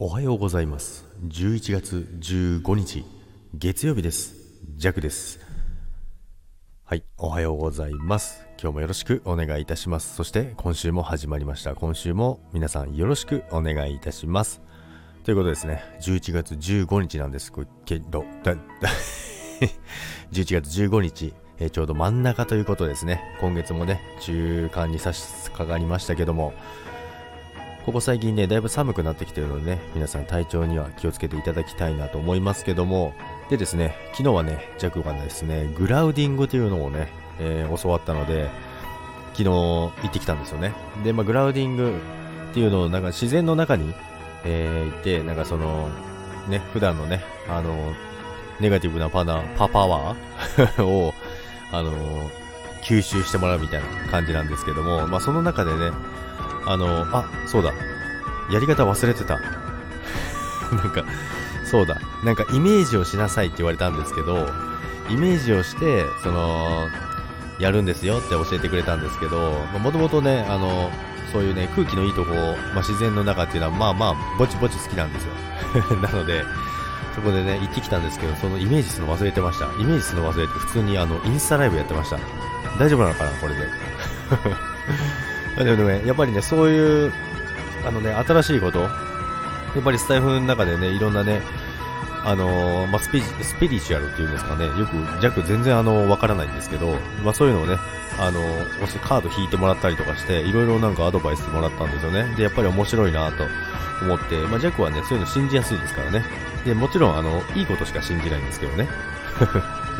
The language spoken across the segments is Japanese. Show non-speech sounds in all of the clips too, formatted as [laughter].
おはようございます。11月15日月曜日です。ジャクです。はいおはようございます。今日もよろしくお願いいたします。そして今週も始まりました。今週も皆さんよろしくお願いいたします。ということですね。11月15日なんです。けどだ11 [laughs] 月15日え、ちょうど真ん中ということですね。今月もね、中間に差し掛かりましたけども、ここ最近ね、だいぶ寒くなってきてるのでね、皆さん体調には気をつけていただきたいなと思いますけども、でですね、昨日はね、ジャクがですね、グラウディングというのをね、えー、教わったので、昨日行ってきたんですよね。で、まあ、グラウディングっていうのをなんか自然の中に、えー、行って、なんかその、ね、普段のね、あの、ネガティブなパナ、パパワー [laughs] を、あの吸収してもらうみたいな感じなんですけども、まあ、その中でね、あのあ、そうだ、やり方忘れてた。[laughs] なんか、そうだ、なんかイメージをしなさいって言われたんですけど、イメージをして、その、やるんですよって教えてくれたんですけど、もともとね、あの、そういうね、空気のいいとこ、まあ、自然の中っていうのは、まあまあ、ぼちぼち好きなんですよ。[laughs] なので、そこでね、行ってきたんですけど、そのイメージするの忘れてました。イメージするの忘れて、普通にあの、インスタライブやってました。大丈夫なのかな、これで。でもね、やっぱりね、そういう、あのね、新しいこと、やっぱりスタイフの中でね、いろんなね、あの、まあ、スピリチュアルっていうんですかね、よく弱全然あの、わからないんですけど、まあ、そういうのをね、あのー、もしカード引いてもらったりとかして、いろいろなんかアドバイスもらったんですよね。で、やっぱり面白いなと思って、まあ、ジャックはね、そういうの信じやすいですからね。で、もちろん、あの、いいことしか信じないんですけどね。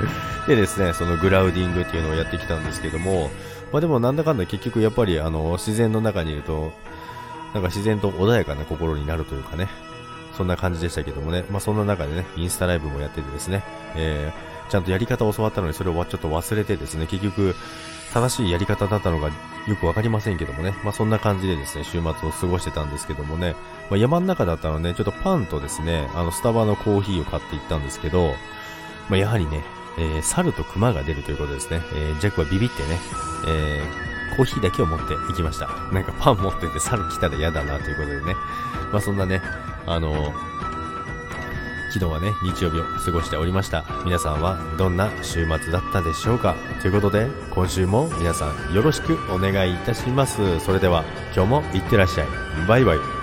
[laughs] でですね、そのグラウディングっていうのをやってきたんですけども、まあでもなんだかんだ結局やっぱりあの、自然の中にいると、なんか自然と穏やかな心になるというかね、そんな感じでしたけどもね、まあそんな中でね、インスタライブもやっててですね、えー、ちゃんとやり方を教わったのにそれをちょっと忘れてですね、結局、正しいやり方だったのがよくわかりませんけどもね、まあそんな感じでですね、週末を過ごしてたんですけどもね、まあ、山の中だったので、ね、ちょっとパンとですね、あのスタバのコーヒーを買っていったんですけど、まあ、やはりね、えー、猿と熊が出るということですね。えー、ジャックはビビってね、えー、コーヒーだけを持って行きました。なんかパン持ってて猿来たら嫌だなということでね。まあそんなね、あの昨日はね、日曜日を過ごしておりました。皆さんはどんな週末だったでしょうか？ということで、今週も皆さんよろしくお願いいたします。それでは、今日もいってらっしゃい。バイバイ。